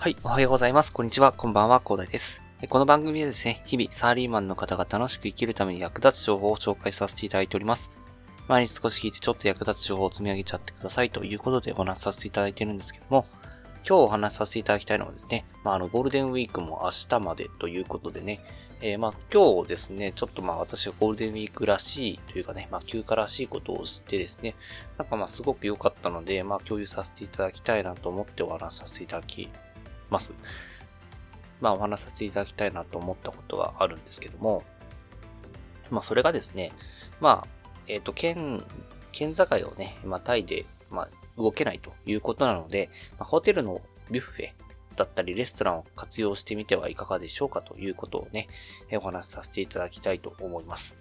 はい、おはようございます。こんにちは。こんばんは、広大です。この番組でですね、日々サーリーマンの方が楽しく生きるために役立つ情報を紹介させていただいております。毎日少し聞いてちょっと役立つ情報を積み上げちゃってくださいということでお話しさせていただいてるんですけども、今日お話しさせていただきたいのはですね、まあ、あの、ゴールデンウィークも明日までということでね、えー、まあ、今日ですね、ちょっとまあ私がゴールデンウィークらしいというかね、まあ休暇らしいことをしてですね、なんかまあすごく良かったので、まあ共有させていただきたいなと思ってお話しさせていただきます。まあお話しさせていただきたいなと思ったことがあるんですけども、まあそれがですね、まあ、えっ、ー、と、県、県境をね、またいで、まあ動けないということなので、まあ、ホテルのビュッフェだったりレストランを活用してみてはいかがでしょうかということをね、お話しさせていただきたいと思います。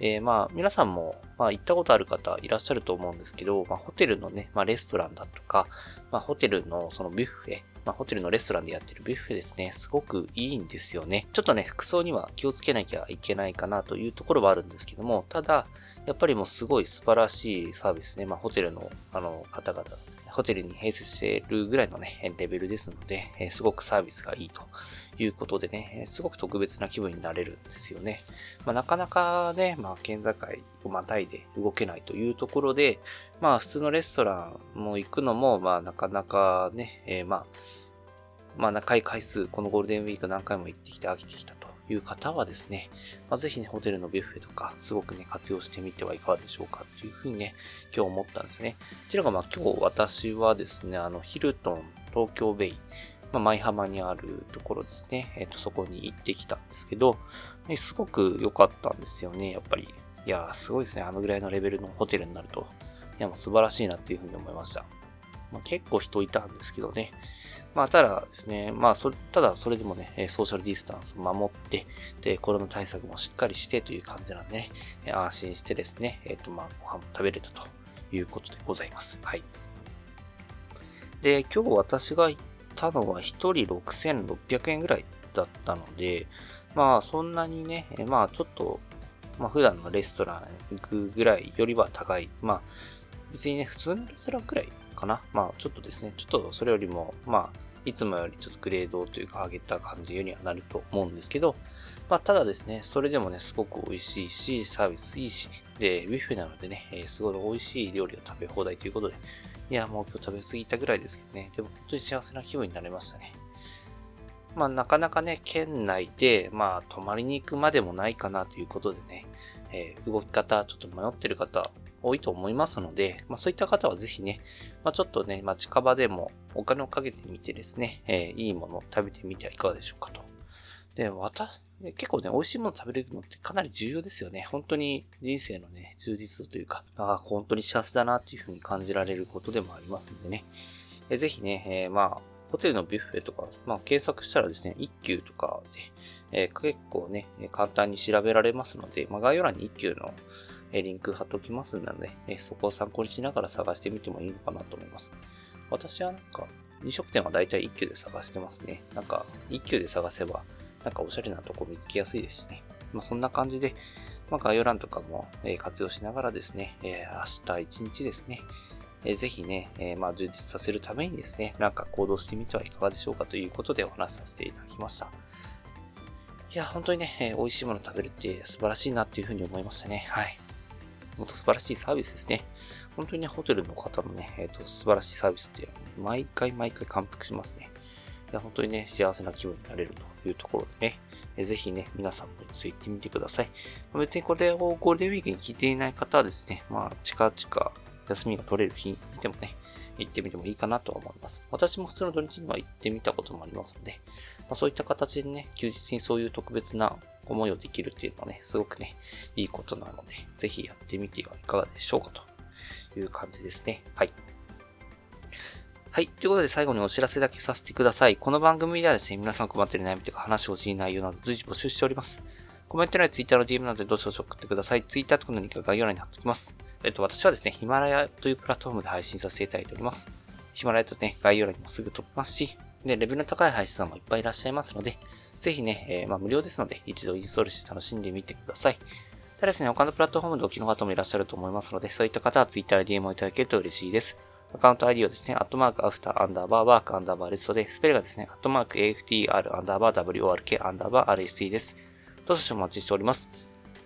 えー、まあ、皆さんも、まあ、行ったことある方いらっしゃると思うんですけど、まあ、ホテルのね、まあ、レストランだとか、まあ、ホテルのそのビュッフェ、まあ、ホテルのレストランでやってるビュッフェですね、すごくいいんですよね。ちょっとね、服装には気をつけなきゃいけないかなというところはあるんですけども、ただ、やっぱりもうすごい素晴らしいサービスね、まあ、ホテルの、あの、方々ホテルに併設しているぐらいのね、レベルですので、えすごくサービスがいいということでね、すごく特別な気分になれるんですよね。まあ、なかなかね、まあ、県境をまたいで動けないというところで、まあ、普通のレストランも行くのも、まあ、なかなかね、えー、まあ、まあ、長い回数、このゴールデンウィーク何回も行ってきて飽きてきたいう方はですね、まあ、ぜひね、ホテルのビュッフェとか、すごくね、活用してみてはいかがでしょうかというふうにね、今日思ったんですね。っていうのが、まあ、今日私はですね、あの、ヒルトン東京ベイ、まあ、舞浜にあるところですね、えっ、ー、と、そこに行ってきたんですけど、ね、すごく良かったんですよね、やっぱり。いやーすごいですね、あのぐらいのレベルのホテルになると。いや、もう素晴らしいなっていうふうに思いました。まあ、結構人いたんですけどね、まあ、ただですね、まあ、それ、ただそれでもね、ソーシャルディスタンスを守って、で、コロナ対策もしっかりしてという感じなんでね、安心してですね、えっ、と、まあ、ご飯も食べれたということでございます。はい。で、今日私が行ったのは1人6600円ぐらいだったので、まあ、そんなにね、まあ、ちょっと、まあ、普段のレストラン行くぐらいよりは高い。まあ、別にね、普通のレストランくらいかな。まあ、ちょっとですね、ちょっとそれよりも、まあ、いつもよりちょっとグレードというか上げた感じにはなると思うんですけど、まあ、ただですね、それでもね、すごく美味しいし、サービスいいし、で、ビュッフェなのでね、えー、すごい美味しい料理を食べ放題ということで、いや、もう今日食べ過ぎたぐらいですけどね、でも本当に幸せな気分になれましたね。まあ、なかなかね、県内で、まあ、泊まりに行くまでもないかなということでね、えー、動き方、ちょっと迷ってる方、多いと思いますので、まあ、そういった方はぜひね、まあ、ちょっとね、まあ、近場でもお金をかけてみてですね、えー、いいものを食べてみてはいかがでしょうかと。で、私、結構ね、美味しいもの食べれるのってかなり重要ですよね。本当に人生のね、充実度というか、ああ、本当に幸せだなっていうふうに感じられることでもありますんでね。えー、ぜひね、えー、まあ、ホテルのビュッフェとか、まあ、検索したらですね、一級とかで、えー、結構ね、簡単に調べられますので、まあ、概要欄に一級のえリンク貼っておきますので、えそこを参考にしながら探してみてもいいのかなと思います。私はなんか、飲食店は大体一級で探してますね。なんか、一級で探せば、なんかおしゃれなとこ見つけやすいですしね。まあ、そんな感じで、まあ、概要欄とかも、え活用しながらですね、え明日一日ですね、えぜひね、えまあ、充実させるためにですね、なんか行動してみてはいかがでしょうかということでお話しさせていただきました。いや、本当にね、え美味しいもの食べるって素晴らしいなっていうふうに思いましたね。はい。本当素晴らしいサービスですね。本当にね、ホテルの方のね、えっ、ー、と、素晴らしいサービスっていうのは、毎回毎回感服しますね。いや、本当にね、幸せな気分になれるというところでね、えぜひね、皆さんも一度行ってみてください。別にこれをゴールデンウィークに聞いていない方はですね、まあ、近々休みが取れる日にでもね、行ってみてもいいかなと思います。私も普通の土日には行ってみたこともありますので、まあ、そういった形でね、休日にそういう特別な思いをできるっていうのはね、すごくね、いいことなので、ぜひやってみてはいかがでしょうかという感じですね。はい。はい。ということで最後にお知らせだけさせてください。この番組ではですね、皆さん困っている悩みとか話をしい内容など随時募集しております。コメント欄や Twitter の DM などでどうしどし送ってください。Twitter とかのリンクが概要欄に貼っておきます。えっと、私はですね、ヒマラヤというプラットフォームで配信させていただいております。ヒマラヤとね、概要欄にもすぐ飛びますし、で、レベルの高い配信さんもいっぱいいらっしゃいますので、ぜひね、えー、まあ、無料ですので、一度インストールして楽しんでみてください。ただですね、他のプラットフォームでお聞きの方もいらっしゃると思いますので、そういった方は Twitter で DM をいただけると嬉しいです。アカウント ID はですね、アットマーク after アンダーバー work アンダーバー rest で、スペルがですね、アットマーク AFTR アンダーバー WORK アンダーバー RST です。どうしてお待ちしております。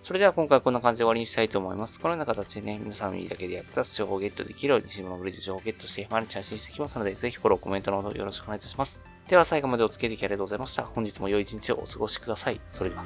それでは今回こんな感じで終わりにしたいと思います。このような形でね、皆さん耳だけで役立つ情報をゲットできるように、新聞のブリで情報をゲットして毎日配信していきますので、ぜひフォロー、コメントのほどよろしくお願いいたします。では最後までお付き合いできありがとうございました。本日も良い一日をお過ごしください。それでは。